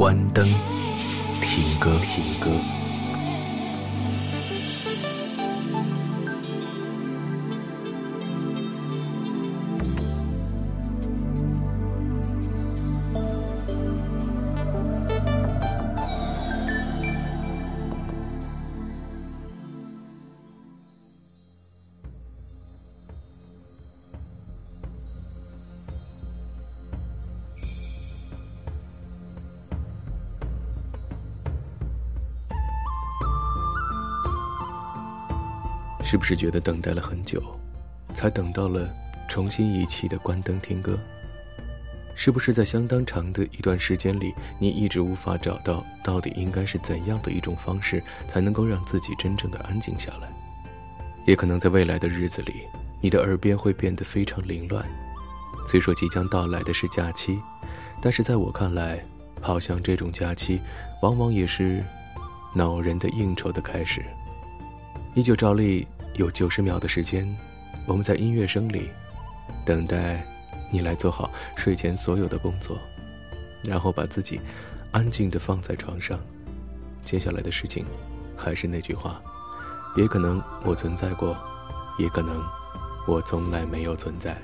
关灯，听歌，听歌。是不是觉得等待了很久，才等到了重新一期的关灯听歌？是不是在相当长的一段时间里，你一直无法找到到底应该是怎样的一种方式，才能够让自己真正的安静下来？也可能在未来的日子里，你的耳边会变得非常凌乱。虽说即将到来的是假期，但是在我看来，好像这种假期，往往也是恼人的应酬的开始。依旧照例。有九十秒的时间，我们在音乐声里等待你来做好睡前所有的工作，然后把自己安静的放在床上。接下来的事情，还是那句话，也可能我存在过，也可能我从来没有存在。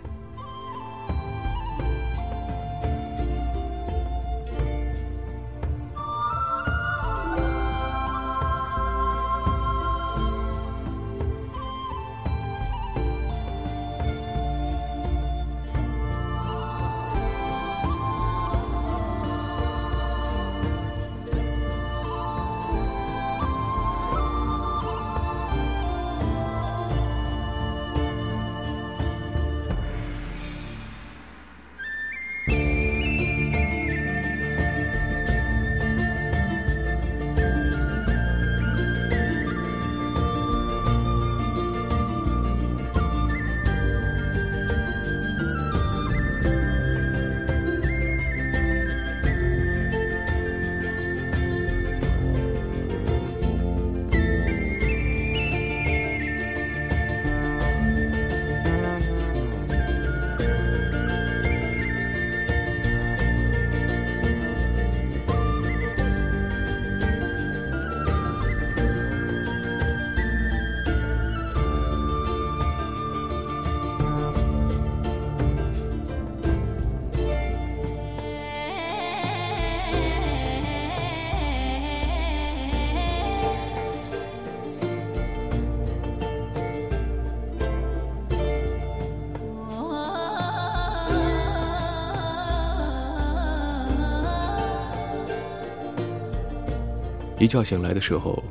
一觉醒来的时候，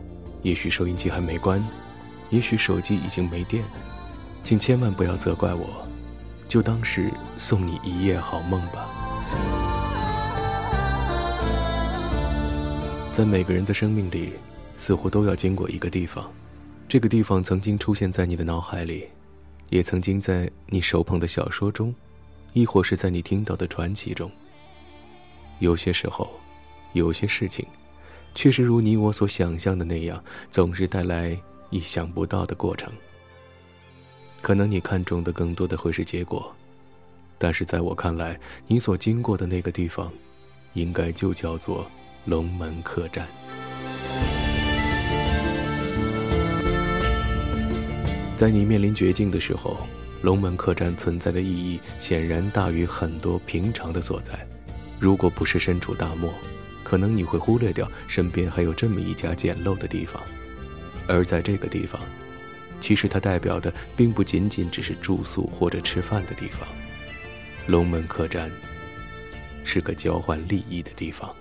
也许收音机还没关，也许手机已经没电，请千万不要责怪我，就当是送你一夜好梦吧。在每个人的生命里，似乎都要经过一个地方，这个地方曾经出现在你的脑海里，也曾经在你手捧的小说中，亦或是在你听到的传奇中。有些时候，有些事情。确实如你我所想象的那样，总是带来意想不到的过程。可能你看中的更多的会是结果，但是在我看来，你所经过的那个地方，应该就叫做龙门客栈。在你面临绝境的时候，龙门客栈存在的意义显然大于很多平常的所在。如果不是身处大漠。可能你会忽略掉身边还有这么一家简陋的地方，而在这个地方，其实它代表的并不仅仅只是住宿或者吃饭的地方。龙门客栈是个交换利益的地方。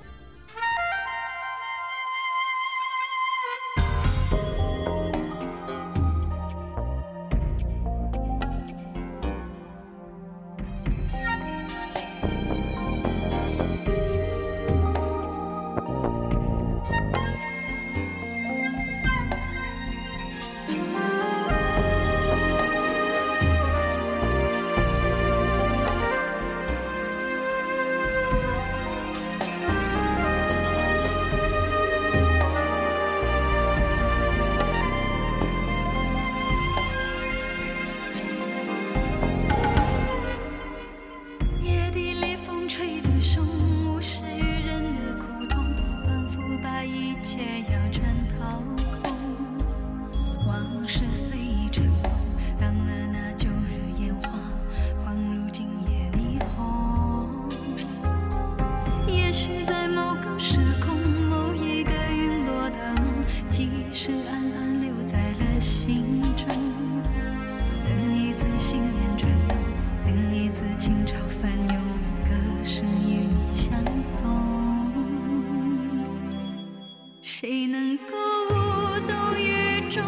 够无动于衷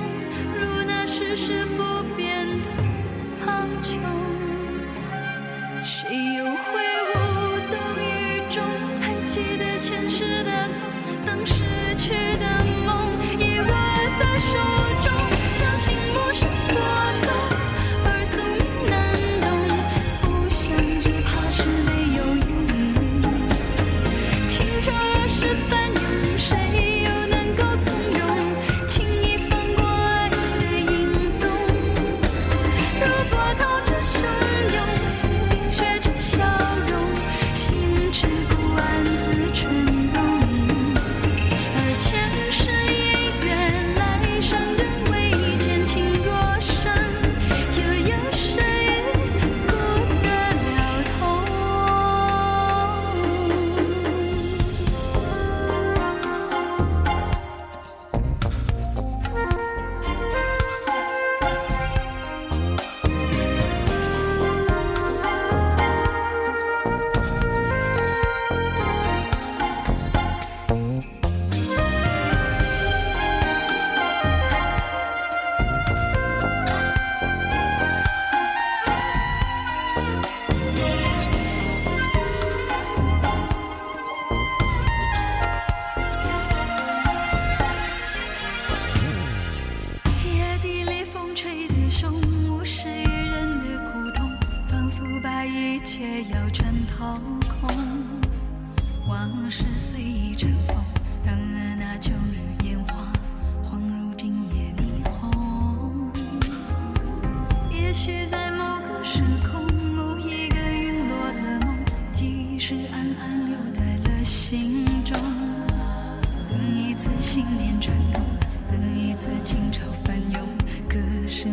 如那世事不变的苍穹。谁又会无动于衷还记得前世的痛当失去的心潮翻涌，歌声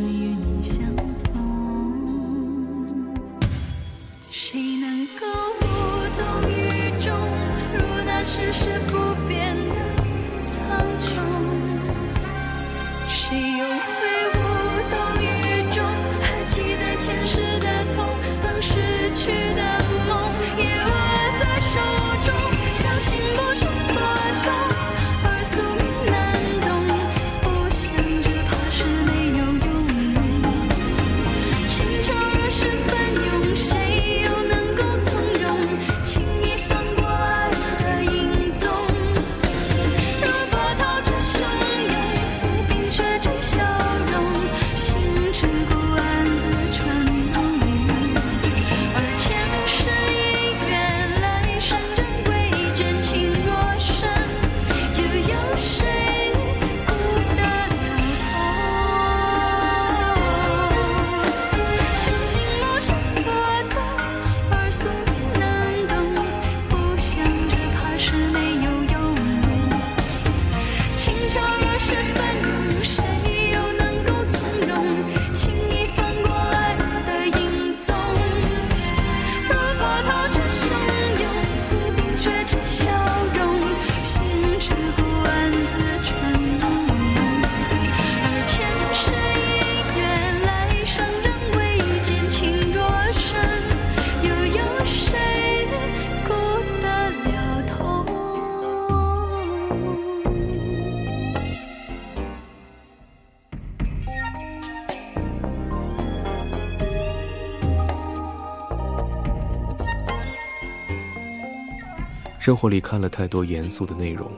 生活里看了太多严肃的内容，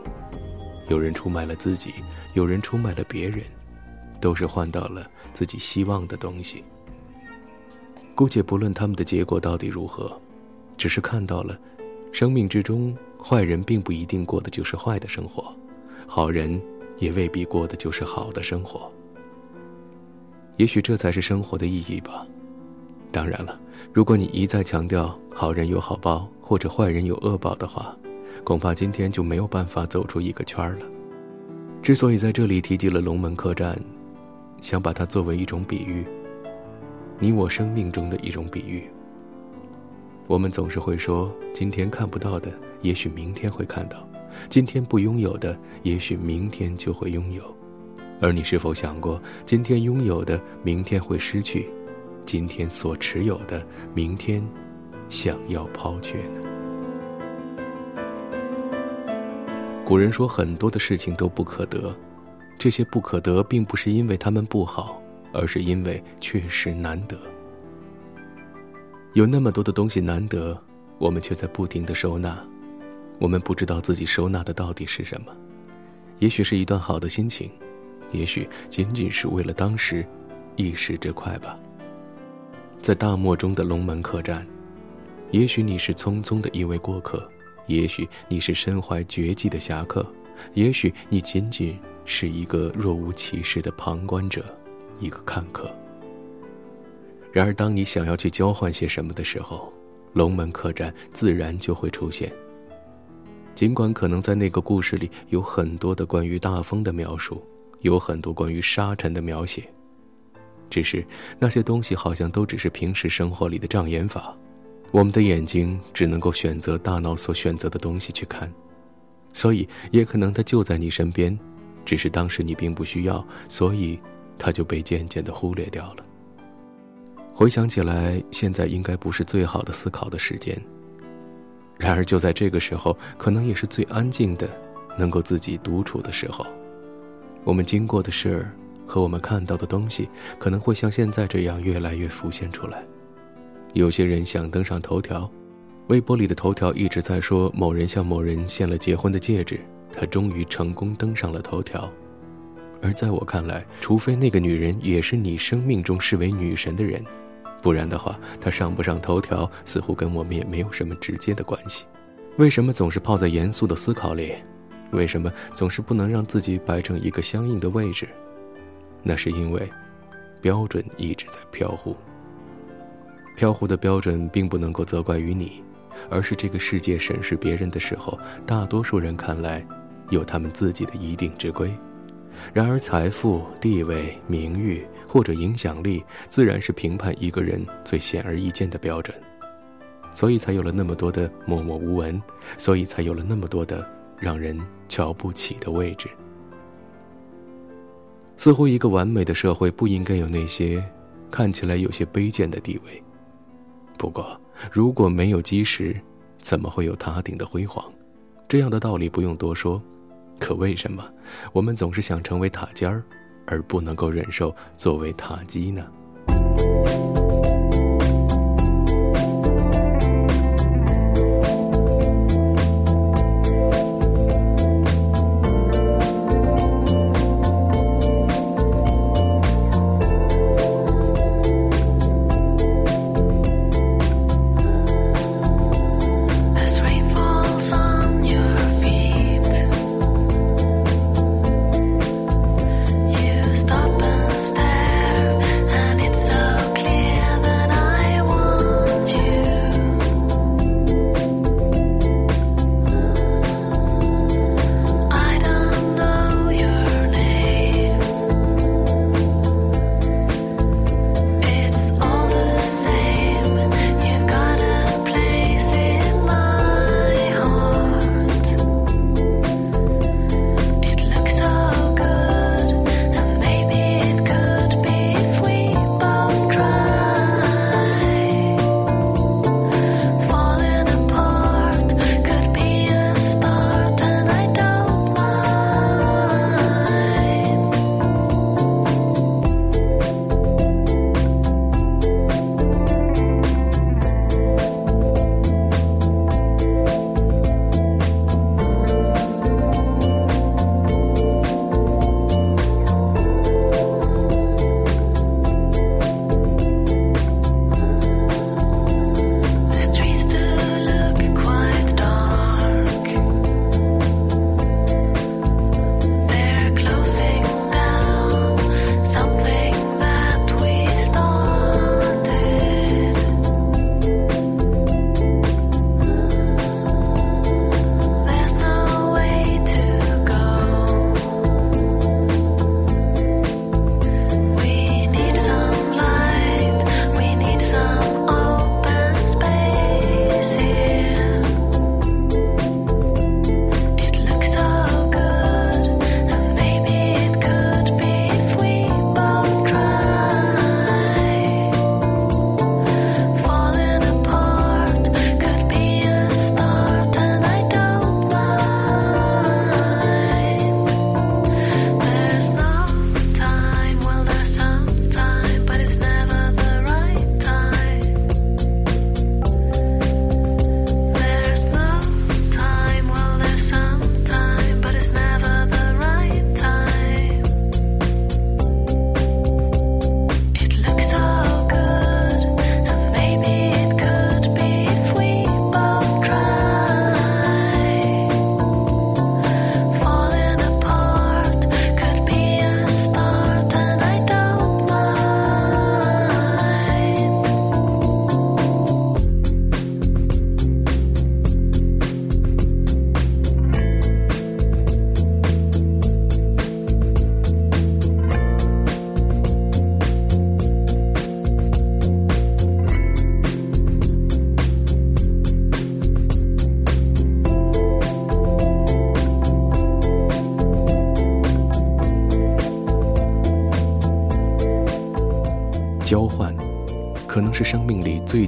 有人出卖了自己，有人出卖了别人，都是换到了自己希望的东西。姑且不论他们的结果到底如何，只是看到了，生命之中坏人并不一定过的就是坏的生活，好人也未必过的就是好的生活。也许这才是生活的意义吧。当然了，如果你一再强调好人有好报或者坏人有恶报的话，恐怕今天就没有办法走出一个圈了。之所以在这里提及了龙门客栈，想把它作为一种比喻，你我生命中的一种比喻。我们总是会说，今天看不到的，也许明天会看到；今天不拥有的，也许明天就会拥有。而你是否想过，今天拥有的，明天会失去？今天所持有的，明天想要抛却呢？古人说，很多的事情都不可得，这些不可得，并不是因为他们不好，而是因为确实难得。有那么多的东西难得，我们却在不停的收纳，我们不知道自己收纳的到底是什么。也许是一段好的心情，也许仅仅是为了当时一时之快吧。在大漠中的龙门客栈，也许你是匆匆的一位过客，也许你是身怀绝技的侠客，也许你仅仅是一个若无其事的旁观者，一个看客。然而，当你想要去交换些什么的时候，龙门客栈自然就会出现。尽管可能在那个故事里有很多的关于大风的描述，有很多关于沙尘的描写，只是那些东西好像都只是平时生活里的障眼法，我们的眼睛只能够选择大脑所选择的东西去看，所以也可能它就在你身边，只是当时你并不需要，所以它就被渐渐的忽略掉了。回想起来，现在应该不是最好的思考的时间。然而，就在这个时候，可能也是最安静的，能够自己独处的时候。我们经过的事儿和我们看到的东西，可能会像现在这样越来越浮现出来。有些人想登上头条，微博里的头条一直在说某人向某人献了结婚的戒指，他终于成功登上了头条。而在我看来，除非那个女人也是你生命中视为女神的人。不然的话，她上不上头条似乎跟我们也没有什么直接的关系。为什么总是泡在严肃的思考里？为什么总是不能让自己摆成一个相应的位置？那是因为，标准一直在飘忽。飘忽的标准并不能够责怪于你，而是这个世界审视别人的时候，大多数人看来，有他们自己的一定之规。然而，财富、地位、名誉或者影响力，自然是评判一个人最显而易见的标准。所以才有了那么多的默默无闻，所以才有了那么多的让人瞧不起的位置。似乎一个完美的社会不应该有那些看起来有些卑贱的地位。不过，如果没有基石，怎么会有塔顶的辉煌？这样的道理不用多说。可为什么我们总是想成为塔尖儿，而不能够忍受作为塔基呢？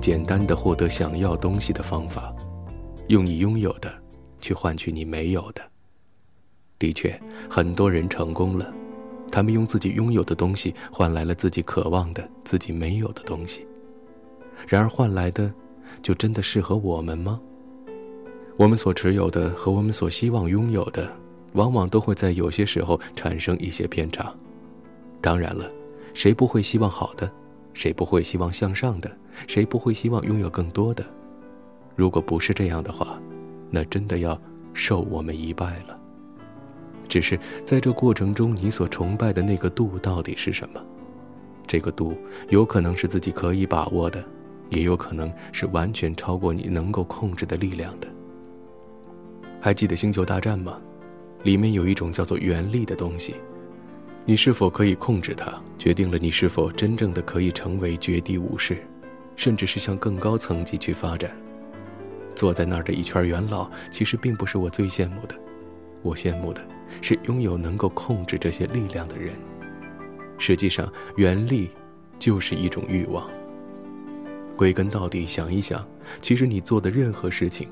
简单的获得想要东西的方法，用你拥有的，去换取你没有的。的确，很多人成功了，他们用自己拥有的东西换来了自己渴望的、自己没有的东西。然而，换来的，就真的适合我们吗？我们所持有的和我们所希望拥有的，往往都会在有些时候产生一些偏差。当然了，谁不会希望好的？谁不会希望向上的？谁不会希望拥有更多的？如果不是这样的话，那真的要受我们一拜了。只是在这过程中，你所崇拜的那个度到底是什么？这个度有可能是自己可以把握的，也有可能是完全超过你能够控制的力量的。还记得《星球大战》吗？里面有一种叫做原力的东西，你是否可以控制它，决定了你是否真正的可以成为绝地武士，甚至是向更高层级去发展。坐在那儿的一圈元老，其实并不是我最羡慕的，我羡慕的。是拥有能够控制这些力量的人。实际上，原力就是一种欲望。归根到底，想一想，其实你做的任何事情，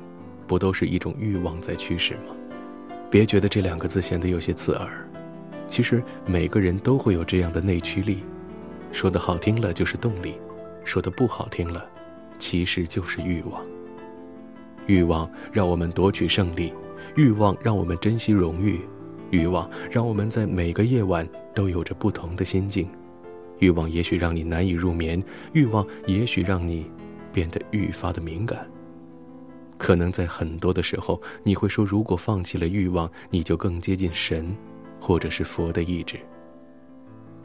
不都是一种欲望在驱使吗？别觉得这两个字显得有些刺耳。其实每个人都会有这样的内驱力，说的好听了就是动力，说的不好听了，其实就是欲望。欲望让我们夺取胜利，欲望让我们珍惜荣誉。欲望让我们在每个夜晚都有着不同的心境，欲望也许让你难以入眠，欲望也许让你变得愈发的敏感。可能在很多的时候，你会说，如果放弃了欲望，你就更接近神，或者是佛的意志。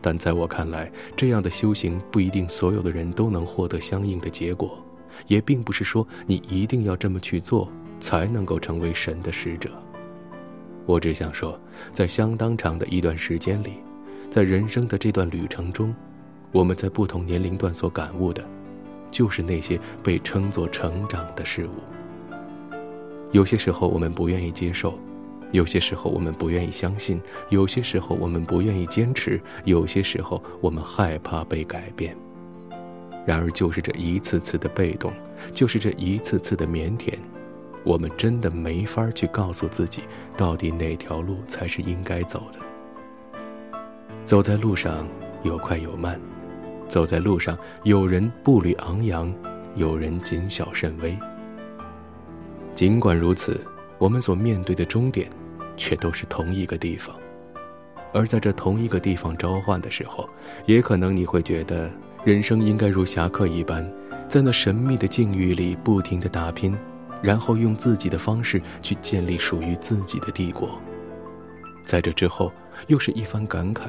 但在我看来，这样的修行不一定所有的人都能获得相应的结果，也并不是说你一定要这么去做才能够成为神的使者。我只想说，在相当长的一段时间里，在人生的这段旅程中，我们在不同年龄段所感悟的，就是那些被称作成长的事物。有些时候我们不愿意接受，有些时候我们不愿意相信，有些时候我们不愿意坚持，有些时候我们害怕被改变。然而，就是这一次次的被动，就是这一次次的腼腆。我们真的没法去告诉自己，到底哪条路才是应该走的。走在路上，有快有慢；走在路上，有人步履昂扬，有人谨小慎微。尽管如此，我们所面对的终点，却都是同一个地方。而在这同一个地方召唤的时候，也可能你会觉得，人生应该如侠客一般，在那神秘的境遇里不停的打拼。然后用自己的方式去建立属于自己的帝国。在这之后，又是一番感慨：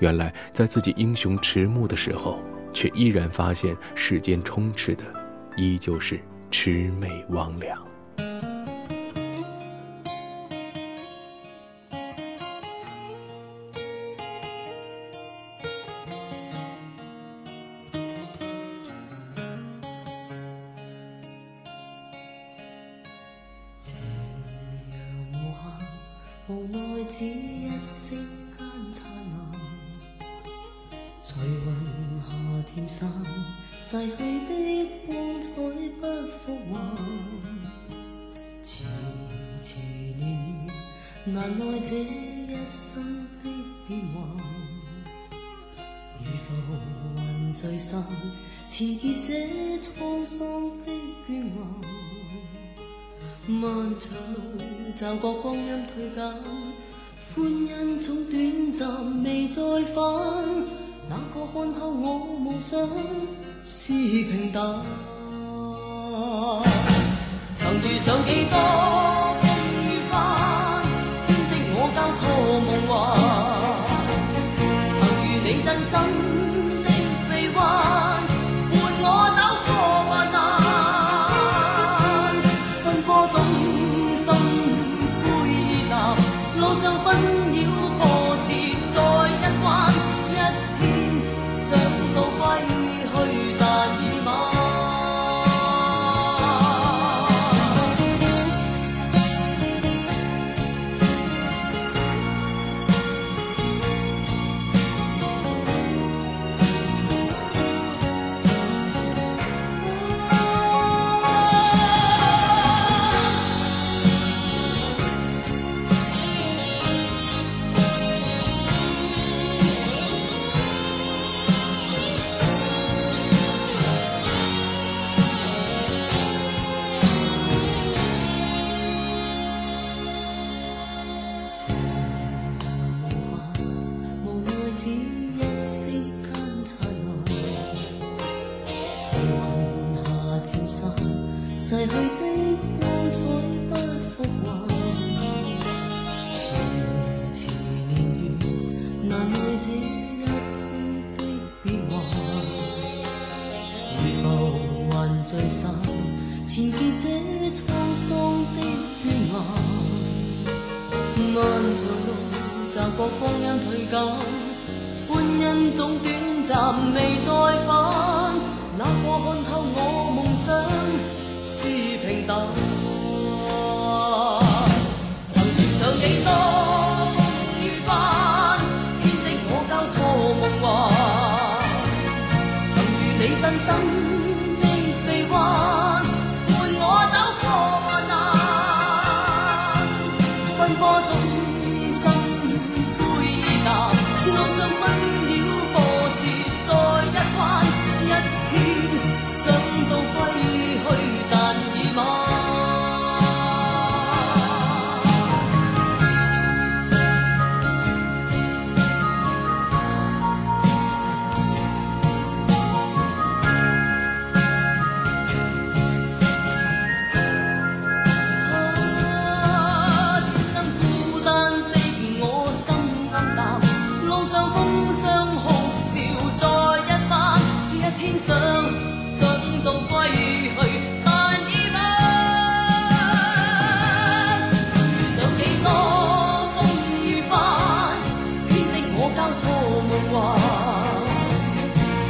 原来在自己英雄迟暮的时候，却依然发现世间充斥的，依旧是魑魅魍魉。光阴退减，欢欣总短暂，未再返。那个看透我梦想？是平淡，曾遇上几多风雨翻，编织我交错梦幻。曾遇你真心交錯夢幻。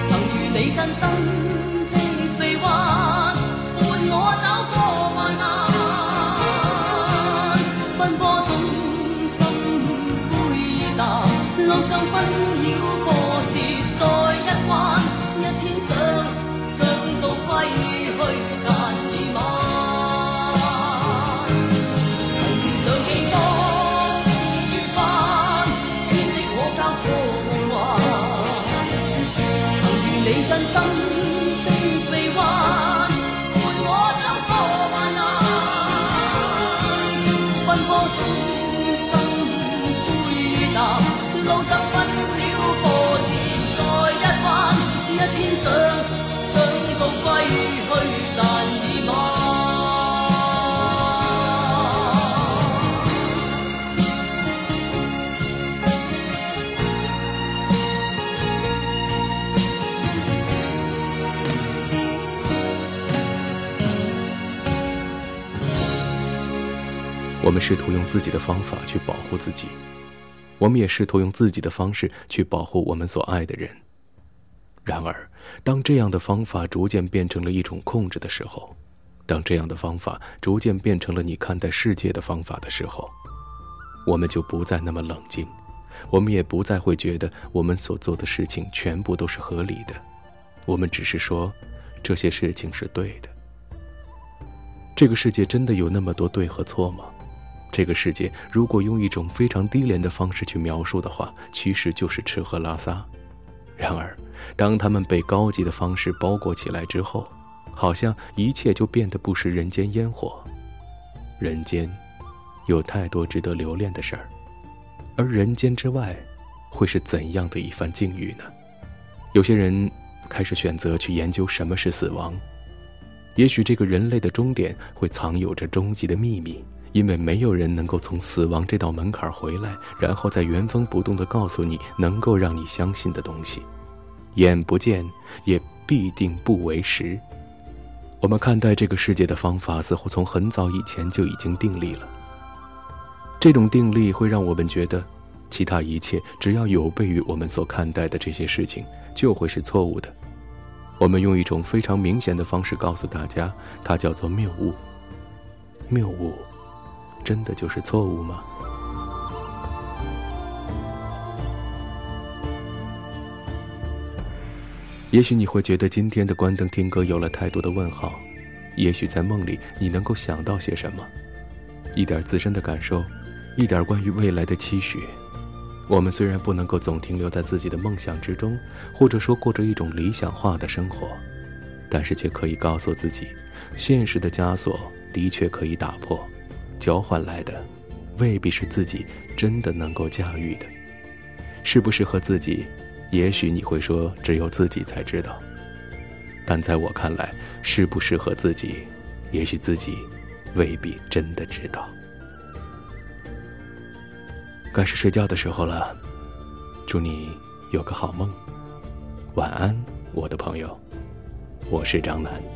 曾遇你真心我们试图用自己的方法去保护自己，我们也试图用自己的方式去保护我们所爱的人。然而，当这样的方法逐渐变成了一种控制的时候，当这样的方法逐渐变成了你看待世界的方法的时候，我们就不再那么冷静，我们也不再会觉得我们所做的事情全部都是合理的，我们只是说这些事情是对的。这个世界真的有那么多对和错吗？这个世界如果用一种非常低廉的方式去描述的话，其实就是吃喝拉撒。然而，当他们被高级的方式包裹起来之后，好像一切就变得不食人间烟火。人间有太多值得留恋的事儿，而人间之外，会是怎样的一番境遇呢？有些人开始选择去研究什么是死亡。也许这个人类的终点会藏有着终极的秘密，因为没有人能够从死亡这道门槛回来，然后再原封不动地告诉你能够让你相信的东西。眼不见，也必定不为实。我们看待这个世界的方法，似乎从很早以前就已经定立了。这种定力会让我们觉得，其他一切只要有悖于我们所看待的这些事情，就会是错误的。我们用一种非常明显的方式告诉大家，它叫做谬误。谬误，真的就是错误吗？也许你会觉得今天的关灯听歌有了太多的问号，也许在梦里你能够想到些什么，一点自身的感受，一点关于未来的期许。我们虽然不能够总停留在自己的梦想之中，或者说过着一种理想化的生活，但是却可以告诉自己，现实的枷锁的确可以打破，交换来的未必是自己真的能够驾驭的。适不适合自己，也许你会说只有自己才知道，但在我看来，适不适合自己，也许自己未必真的知道。该是睡觉的时候了，祝你有个好梦，晚安，我的朋友，我是张楠。